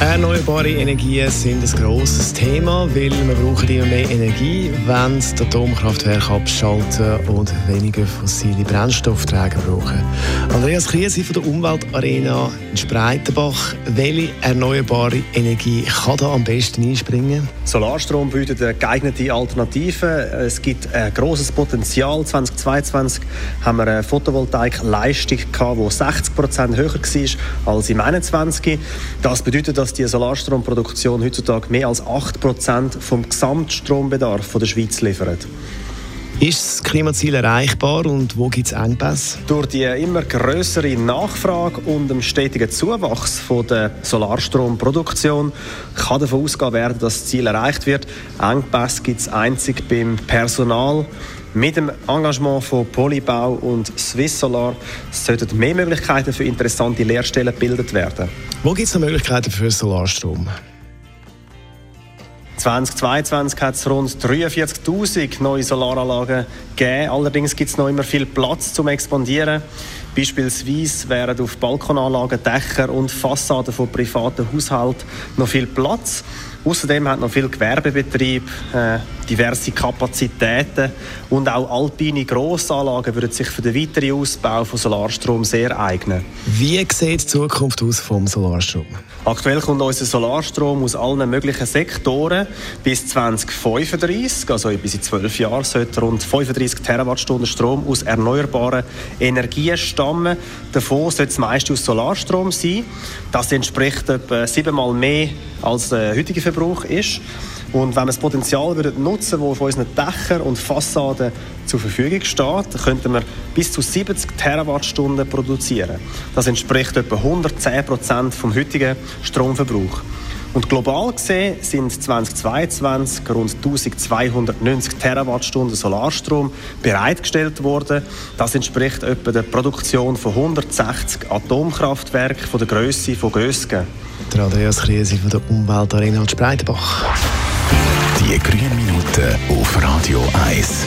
Erneuerbare Energien sind ein grosses Thema, weil wir brauchen immer mehr Energie, wenn das Atomkraftwerk abschalten und weniger fossile Brennstoffträger brauchen. Andreas Krise von der Umweltarena in Spreitenbach. Welche erneuerbare Energie kann da am besten einspringen? Solarstrom bietet eine geeignete Alternative. Es gibt ein grosses Potenzial. 2022 haben wir eine Photovoltaik-Leistung die 60 Prozent höher war als im 21. Das bedeutet, dass die Solarstromproduktion heutzutage mehr als 8 Prozent vom Gesamtstrombedarf der Schweiz liefert. Ist das Klimaziel erreichbar und wo gibt es Engpässe? Durch die immer größere Nachfrage und dem stetigen Zuwachs von der Solarstromproduktion kann davon ausgehen werden, dass das Ziel erreicht wird. Engpässe gibt es einzig beim Personal. Mit dem Engagement von Polybau und Swiss Solar sollten mehr Möglichkeiten für interessante Lehrstellen gebildet werden. Wo gibt es noch Möglichkeiten für Solarstrom? 2022 hat es rund 43.000 neue Solaranlagen gegeben. Allerdings gibt es noch immer viel Platz zum Expandieren. Beispielsweise wären auf Balkonanlagen, Dächer und Fassaden von privaten Haushalten noch viel Platz. Außerdem hat noch viel Gewerbebetrieb äh, diverse Kapazitäten und auch alpine Grossanlagen würden sich für den weiteren Ausbau von Solarstrom sehr eignen. Wie sieht die Zukunft aus vom Solarstrom? Aktuell kommt unser Solarstrom aus allen möglichen Sektoren. Bis 2035, also bis in zwölf Jahren, sollte rund 35 Terawattstunden Strom aus erneuerbaren Energien stammen. Davon sollte das meiste aus Solarstrom sein. Das entspricht etwa siebenmal mehr als der heutige Verbrauch ist. Und wenn wir das Potenzial würden nutzen würden, das von unseren Dächern und Fassaden zur Verfügung steht, könnten wir bis zu 70 Terawattstunden produzieren. Das entspricht etwa 110 Prozent vom heutigen Stromverbrauch. Und global gesehen sind 2022 rund 1290 Terawattstunden Solarstrom bereitgestellt worden. Das entspricht etwa der Produktion von 160 Atomkraftwerken von der Größe von Gösgen. Der Andreas Krise von der Umweltarena Spreitenbach. Die grünen Minuten auf Radio 1.